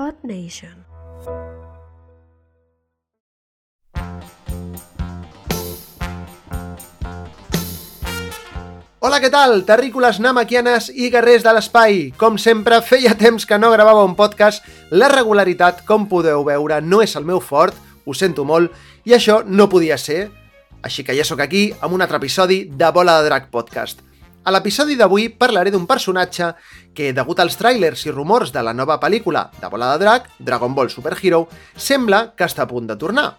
Earth Nation. Hola, què tal? Terrícoles, namaquianes i guerrers de l'espai. Com sempre, feia temps que no gravava un podcast. La regularitat, com podeu veure, no és el meu fort, ho sento molt, i això no podia ser. Així que ja sóc aquí amb un altre episodi de Bola de Drac Podcast. A l'episodi d'avui parlaré d'un personatge que, degut als trailers i rumors de la nova pel·lícula de Bola de Drac, Dragon Ball Super Hero, sembla que està a punt de tornar.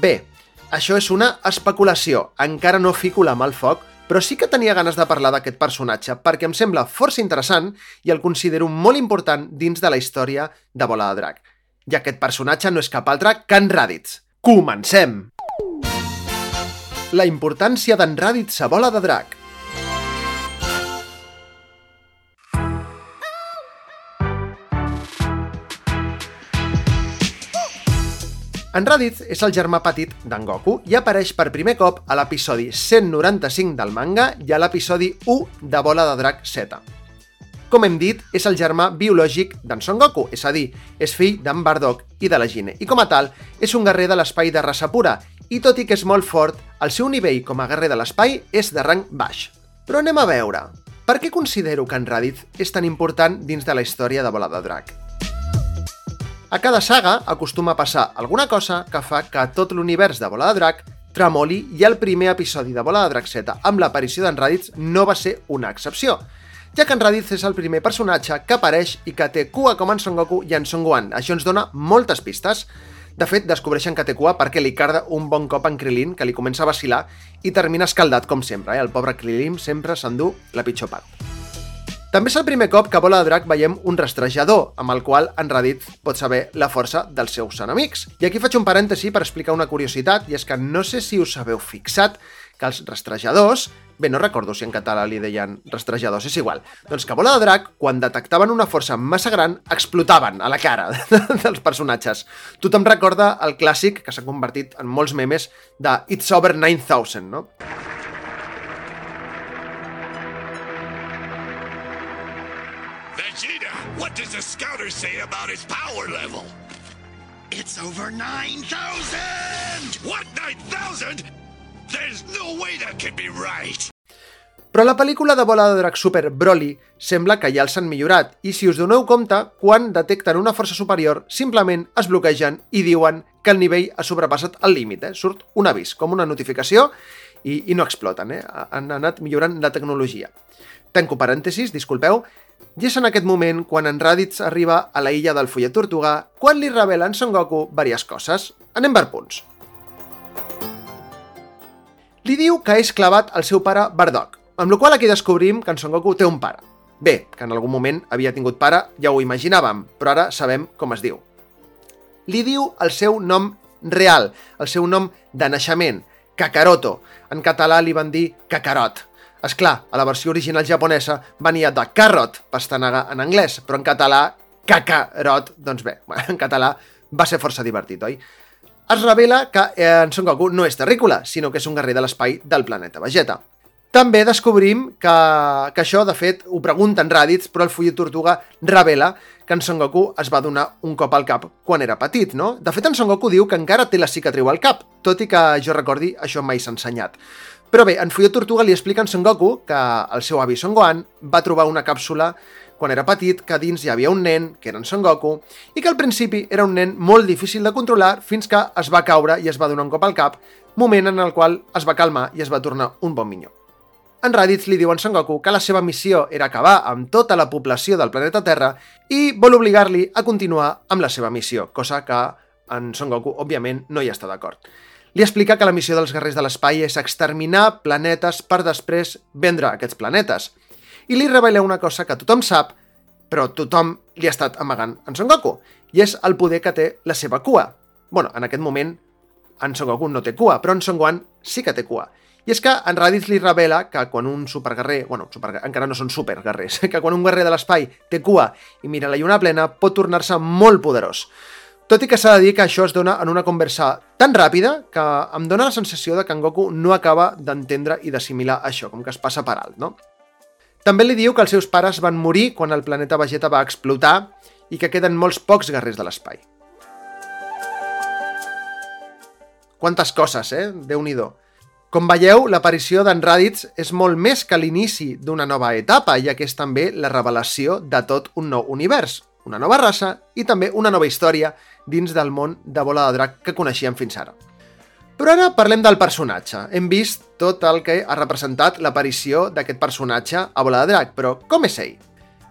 Bé, això és una especulació, encara no fico la mà al foc, però sí que tenia ganes de parlar d'aquest personatge perquè em sembla força interessant i el considero molt important dins de la història de Bola de Drac. I aquest personatge no és cap altre que en Raditz. Comencem! La importància d'en Raditz a Bola de Drac. En Raditz és el germà petit d'en Goku i apareix per primer cop a l'episodi 195 del manga i a l'episodi 1 de Bola de Drac Z. Com hem dit, és el germà biològic d'en Son Goku, és a dir, és fill d'en Bardock i de la Gine, i com a tal, és un guerrer de l'espai de raça pura, i tot i que és molt fort, el seu nivell com a guerrer de l'espai és de rang baix. Però anem a veure, per què considero que en Raditz és tan important dins de la història de Bola de Drac? A cada saga acostuma a passar alguna cosa que fa que tot l'univers de Bola de Drac tremoli i el primer episodi de Bola de Drac Z amb l'aparició d'en Raditz no va ser una excepció, ja que en Raditz és el primer personatge que apareix i que té cua com en Son Goku i en Son Gohan. Això ens dona moltes pistes. De fet, descobreixen que té cua perquè li carda un bon cop en Krilin, que li comença a vacilar i termina escaldat com sempre. Eh? El pobre Krilin sempre s'endú la pitjor part. També és el primer cop que a Bola de Drac veiem un rastrejador, amb el qual en Raditz pot saber la força dels seus enemics. I aquí faig un parèntesi per explicar una curiositat, i és que no sé si us haveu fixat que els rastrejadors, bé, no recordo si en català li deien rastrejadors, és igual, doncs que Bola de Drac, quan detectaven una força massa gran, explotaven a la cara dels personatges. Tothom recorda el clàssic, que s'ha convertit en molts memes, de It's Over 9000, no? What does the scouter say about his power level? It's over 9,000! What, 9,000? There's no way that can be right! Però la pel·lícula de Bola de Drac Super Broly sembla que ja els han millorat i si us doneu compte, quan detecten una força superior, simplement es bloquegen i diuen que el nivell ha sobrepassat el límit, eh? surt un avís, com una notificació i, i no exploten, eh? han anat millorant la tecnologia. Tanco parèntesis, disculpeu, i és en aquest moment quan en Raditz arriba a la illa del Follet Tortuga quan li revela en Son Goku diverses coses. Anem per punts. Li diu que és clavat al seu pare Bardock, amb la qual aquí descobrim que en Son Goku té un pare. Bé, que en algun moment havia tingut pare, ja ho imaginàvem, però ara sabem com es diu. Li diu el seu nom real, el seu nom de naixement, Kakaroto. En català li van dir Kakarot. És clar, a la versió original japonesa venia de carrot, pastanaga en anglès, però en català, cacarot, doncs bé, en català va ser força divertit, oi? Es revela que eh, en Son Goku no és terrícola, sinó que és un guerrer de l'espai del planeta Vegeta. També descobrim que, que això, de fet, ho pregunta en Raditz, però el Fullet Tortuga revela que en Son Goku es va donar un cop al cap quan era petit, no? De fet, en Son Goku diu que encara té la cicatriu al cap, tot i que jo recordi això mai s'ha ensenyat. Però bé, en Fullet Tortuga li explica en Son Goku que el seu avi Son Gohan va trobar una càpsula quan era petit que dins hi havia un nen, que era en Son Goku, i que al principi era un nen molt difícil de controlar fins que es va caure i es va donar un cop al cap, moment en el qual es va calmar i es va tornar un bon minyó. En Raditz li diu a en Son Goku que la seva missió era acabar amb tota la població del planeta Terra i vol obligar-li a continuar amb la seva missió, cosa que en Son Goku, òbviament, no hi està d'acord. Li explica que la missió dels guerrers de l'espai és exterminar planetes per després vendre aquests planetes. I li revela una cosa que tothom sap, però tothom li ha estat amagant en Son Goku, i és el poder que té la seva cua. bueno, en aquest moment, en Son Goku no té cua, però en Son Gohan sí que té cua. I és que en Raditz li revela que quan un superguerrer, bueno, super, encara no són superguerrers, que quan un guerrer de l'espai té cua i mira la lluna plena pot tornar-se molt poderós. Tot i que s'ha de dir que això es dona en una conversa tan ràpida que em dóna la sensació de que en Goku no acaba d'entendre i d'assimilar això, com que es passa per alt, no? També li diu que els seus pares van morir quan el planeta Vegeta va explotar i que queden molts pocs guerrers de l'espai. Quantes coses, eh? déu nhi com veieu, l'aparició d'en Raditz és molt més que l'inici d'una nova etapa, ja que és també la revelació de tot un nou univers, una nova raça i també una nova història dins del món de bola de drac que coneixíem fins ara. Però ara parlem del personatge. Hem vist tot el que ha representat l'aparició d'aquest personatge a bola de drac, però com és ell?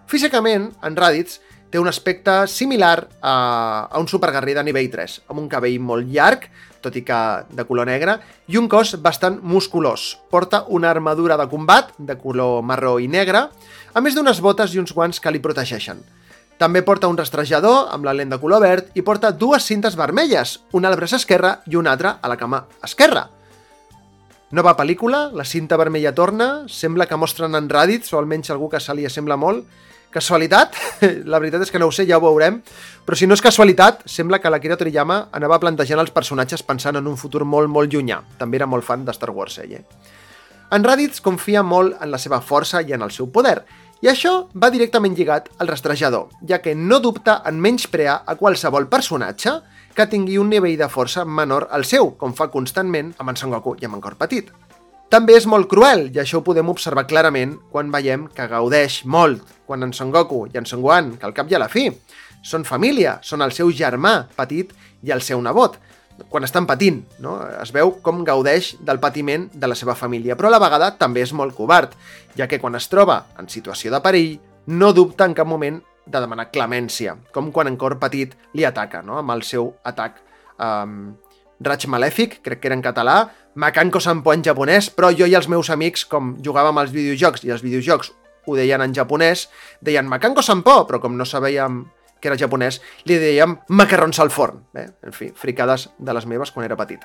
Físicament, en Raditz té un aspecte similar a, a un superguerrer de nivell 3, amb un cabell molt llarg, tot i que de color negre, i un cos bastant musculós. Porta una armadura de combat de color marró i negre, a més d'unes botes i uns guants que li protegeixen. També porta un rastrejador amb la lent de color verd i porta dues cintes vermelles, una al braç esquerre i una altra a la cama esquerra. Nova pel·lícula, la cinta vermella torna, sembla que mostren en Raditz, o almenys algú que se li assembla molt, Casualitat? La veritat és que no ho sé, ja ho veurem. Però si no és casualitat, sembla que l'Akira Toriyama anava plantejant els personatges pensant en un futur molt, molt llunyà. També era molt fan de Star Wars, ell, eh? En Raditz confia molt en la seva força i en el seu poder, i això va directament lligat al rastrejador, ja que no dubta en menysprear a qualsevol personatge que tingui un nivell de força menor al seu, com fa constantment amb en Son Goku i amb en Cor Petit. També és molt cruel, i això ho podem observar clarament quan veiem que gaudeix molt quan en Son Goku i en Son Gohan, que al cap i a la fi són família, són el seu germà petit i el seu nebot, quan estan patint, no? es veu com gaudeix del patiment de la seva família, però a la vegada també és molt covard, ja que quan es troba en situació de perill, no dubta en cap moment de demanar clemència, com quan en Cor Petit li ataca, no? amb el seu atac um, Raig Malèfic, crec que era en català, Makanko Sampo en japonès, però jo i els meus amics, com jugàvem als videojocs i els videojocs ho deien en japonès, deien Makanko Sampo, però com no sabíem que era japonès, li dèiem macarrons al forn. Bé, en fi, fricades de les meves quan era petit.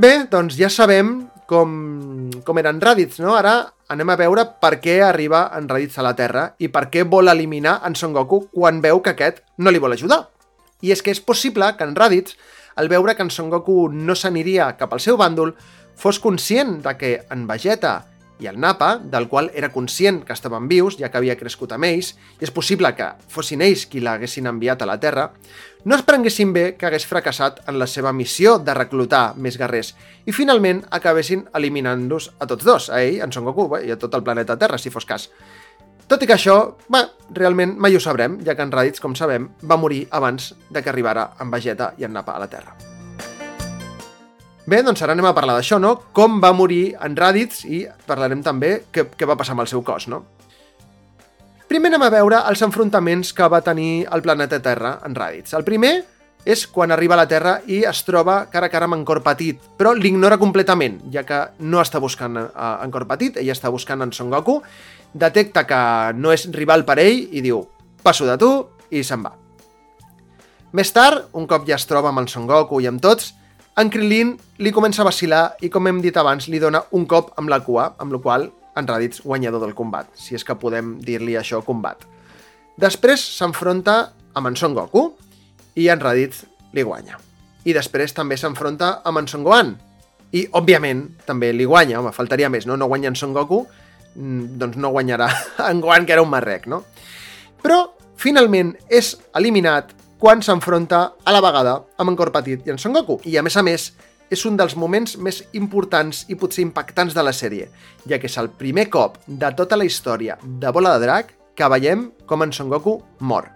Bé, doncs ja sabem com, com eren Raditz, no? Ara anem a veure per què arriba en Raditz a la Terra i per què vol eliminar en Son Goku quan veu que aquest no li vol ajudar. I és que és possible que en Raditz al veure que en Son Goku no s'aniria cap al seu bàndol, fos conscient de que en Vegeta i el Nappa, del qual era conscient que estaven vius, ja que havia crescut amb ells, i és possible que fossin ells qui l'haguessin enviat a la Terra, no es prenguessin bé que hagués fracassat en la seva missió de reclutar més guerrers i finalment acabessin eliminant-los a tots dos, a ell, en Son Goku, i a tot el planeta Terra, si fos cas. Tot i que això, bé, realment mai ho sabrem, ja que en Raditz, com sabem, va morir abans de que arribara en Vegeta i en Nappa a la Terra. Bé, doncs ara anem a parlar d'això, no? Com va morir en Raditz i parlarem també què, què va passar amb el seu cos, no? Primer anem a veure els enfrontaments que va tenir el planeta Terra en Raditz. El primer és quan arriba a la Terra i es troba cara a cara amb en Cor Petit, però l'ignora completament, ja que no està buscant en Cor Petit, ell està buscant en Son Goku, detecta que no és rival per ell i diu passo de tu i se'n va. Més tard, un cop ja es troba amb en Son Goku i amb tots, en Krilin li comença a vacilar i, com hem dit abans, li dona un cop amb la cua, amb la qual en Raditz guanyador del combat, si és que podem dir-li això combat. Després s'enfronta amb en Son Goku i en Raditz li guanya. I després també s'enfronta amb en Son Gohan. I, òbviament, també li guanya, home, faltaria més, no? No guanya en Son Goku, Mm, doncs no guanyarà en Guan, que era un marrec, no? Però, finalment, és eliminat quan s'enfronta a la vegada amb en Cor Petit i en Son Goku. I, a més a més, és un dels moments més importants i potser impactants de la sèrie, ja que és el primer cop de tota la història de Bola de Drac que veiem com en Son Goku mor.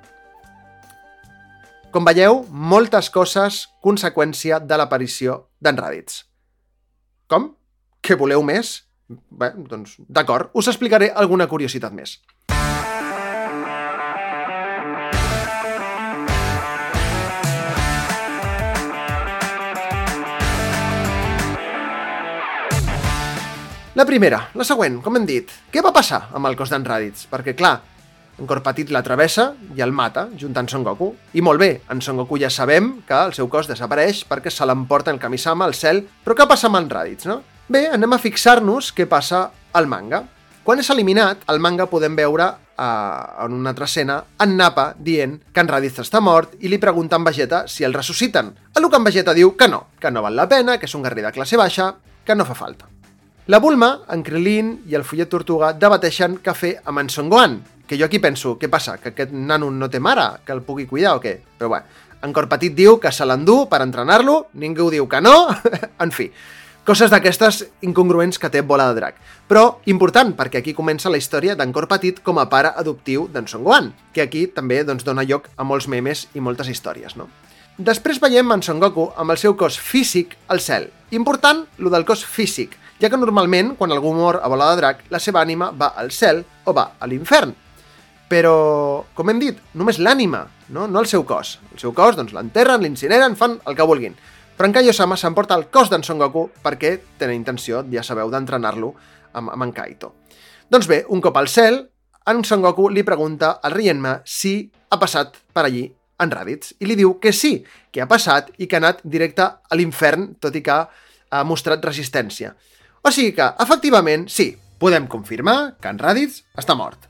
Com veieu, moltes coses conseqüència de l'aparició d'en Raditz. Com? Que voleu més? Bé, doncs, d'acord, us explicaré alguna curiositat més. La primera, la següent, com hem dit. Què va passar amb el cos d'en Raditz? Perquè, clar, en Cor Petit l'atravessa i el mata, juntant Son Goku. I molt bé, en Son Goku ja sabem que el seu cos desapareix perquè se l'emporta el Kamisama al cel, però què passa amb en Raditz, no? Bé, anem a fixar-nos què passa al manga. Quan és eliminat, al manga podem veure eh, en una altra escena en Nappa dient que en Raditz està mort i li pregunta a en Vegeta si el ressusciten. A lo que en Vegeta diu que no, que no val la pena, que és un guerrer de classe baixa, que no fa falta. La Bulma, en Krillin i el Follet Tortuga debateixen què fer amb en Son Gohan, que jo aquí penso, què passa, que aquest nano no té mare, que el pugui cuidar o què? Però bé, en Cor Petit diu que se l'endú per entrenar-lo, ningú diu que no, en fi, coses d'aquestes incongruents que té Bola de Drac. Però important, perquè aquí comença la història d'en Cor Petit com a pare adoptiu d'en Son Gohan, que aquí també doncs, dona lloc a molts memes i moltes històries, no? Després veiem en Son Goku amb el seu cos físic al cel. Important, lo del cos físic, ja que normalment, quan algú mor a Bola de Drac, la seva ànima va al cel o va a l'infern. Però, com hem dit, només l'ànima, no? no el seu cos. El seu cos, doncs, l'enterren, l'incineren, fan el que vulguin. Però en Kaiosama s'emporta el cos d'en Son Goku perquè tenen intenció, ja sabeu, d'entrenar-lo amb, amb en Kaito. Doncs bé, un cop al cel, en Son Goku li pregunta al Rienma si ha passat per allí en Raditz, i li diu que sí, que ha passat i que ha anat directe a l'infern, tot i que ha mostrat resistència. O sigui que, efectivament, sí, podem confirmar que en Raditz està mort.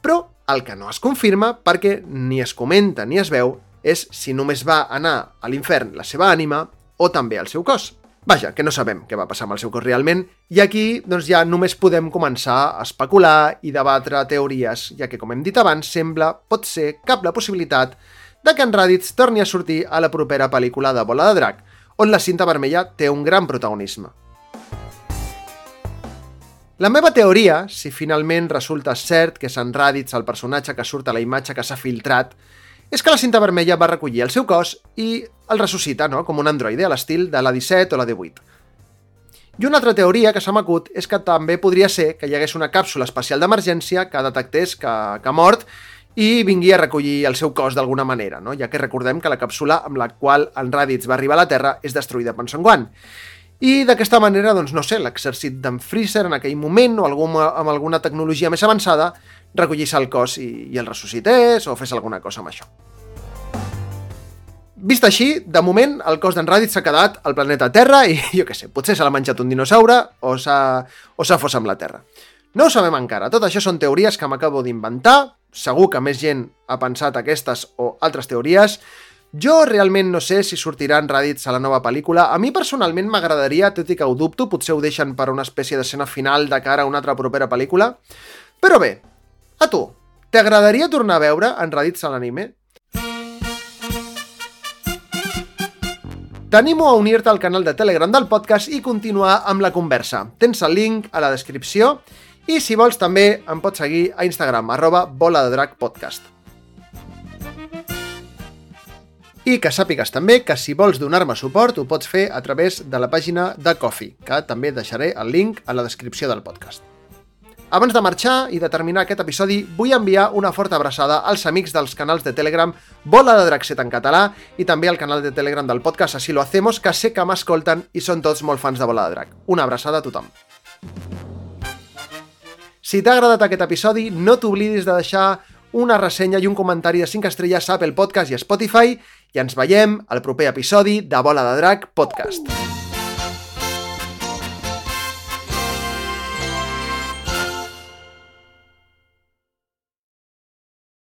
Però el que no es confirma, perquè ni es comenta ni es veu, és si només va anar a l'infern la seva ànima o també el seu cos. Vaja, que no sabem què va passar amb el seu cos realment, i aquí doncs, ja només podem començar a especular i debatre teories, ja que, com hem dit abans, sembla, pot ser, cap la possibilitat de que en Raditz torni a sortir a la propera pel·lícula de Bola de Drac, on la cinta vermella té un gran protagonisme. La meva teoria, si finalment resulta cert que és en Raditz el personatge que surt a la imatge que s'ha filtrat, és que la cinta vermella va recollir el seu cos i el ressuscita, no?, com un androide a l'estil de la 17 o la 18. I una altra teoria que s'ha m'acut és que també podria ser que hi hagués una càpsula espacial d'emergència que detectés que, que ha mort i vingui a recollir el seu cos d'alguna manera, no? ja que recordem que la càpsula amb la qual en Raditz va arribar a la Terra és destruïda per Son Gohan. I d'aquesta manera, doncs no sé, l'exèrcit d'en Freezer en aquell moment o algú amb alguna tecnologia més avançada recollís el cos i, i el ressuscités o fes alguna cosa amb això. Vist així, de moment, el cos d'en Raditz s'ha quedat al planeta Terra i, jo què sé, potser se l'ha menjat un dinosaure o s'ha fos amb la Terra. No ho sabem encara, tot això són teories que m'acabo d'inventar, segur que més gent ha pensat aquestes o altres teories, jo realment no sé si sortiran Raditz a la nova pel·lícula. A mi personalment m'agradaria, tot i que ho dubto, potser ho deixen per una espècie d'escena final de cara a una altra propera pel·lícula. Però bé, a tu, t'agradaria tornar a veure en Raditz a l'anime? T'animo a unir-te al canal de Telegram del podcast i continuar amb la conversa. Tens el link a la descripció i si vols també em pots seguir a Instagram, arroba bola. I que sàpigues també que si vols donar-me suport ho pots fer a través de la pàgina de Coffee, que també deixaré el link a la descripció del podcast. Abans de marxar i de terminar aquest episodi, vull enviar una forta abraçada als amics dels canals de Telegram Bola de Draxet en català i també al canal de Telegram del podcast Así lo hacemos, que sé que m'escolten i són tots molt fans de Bola de Drac. Una abraçada a tothom. Si t'ha agradat aquest episodi, no t'oblidis de deixar una ressenya i un comentari de 5 estrelles a Apple Podcast i Spotify i ens veiem al proper episodi de Bola de Drac Podcast.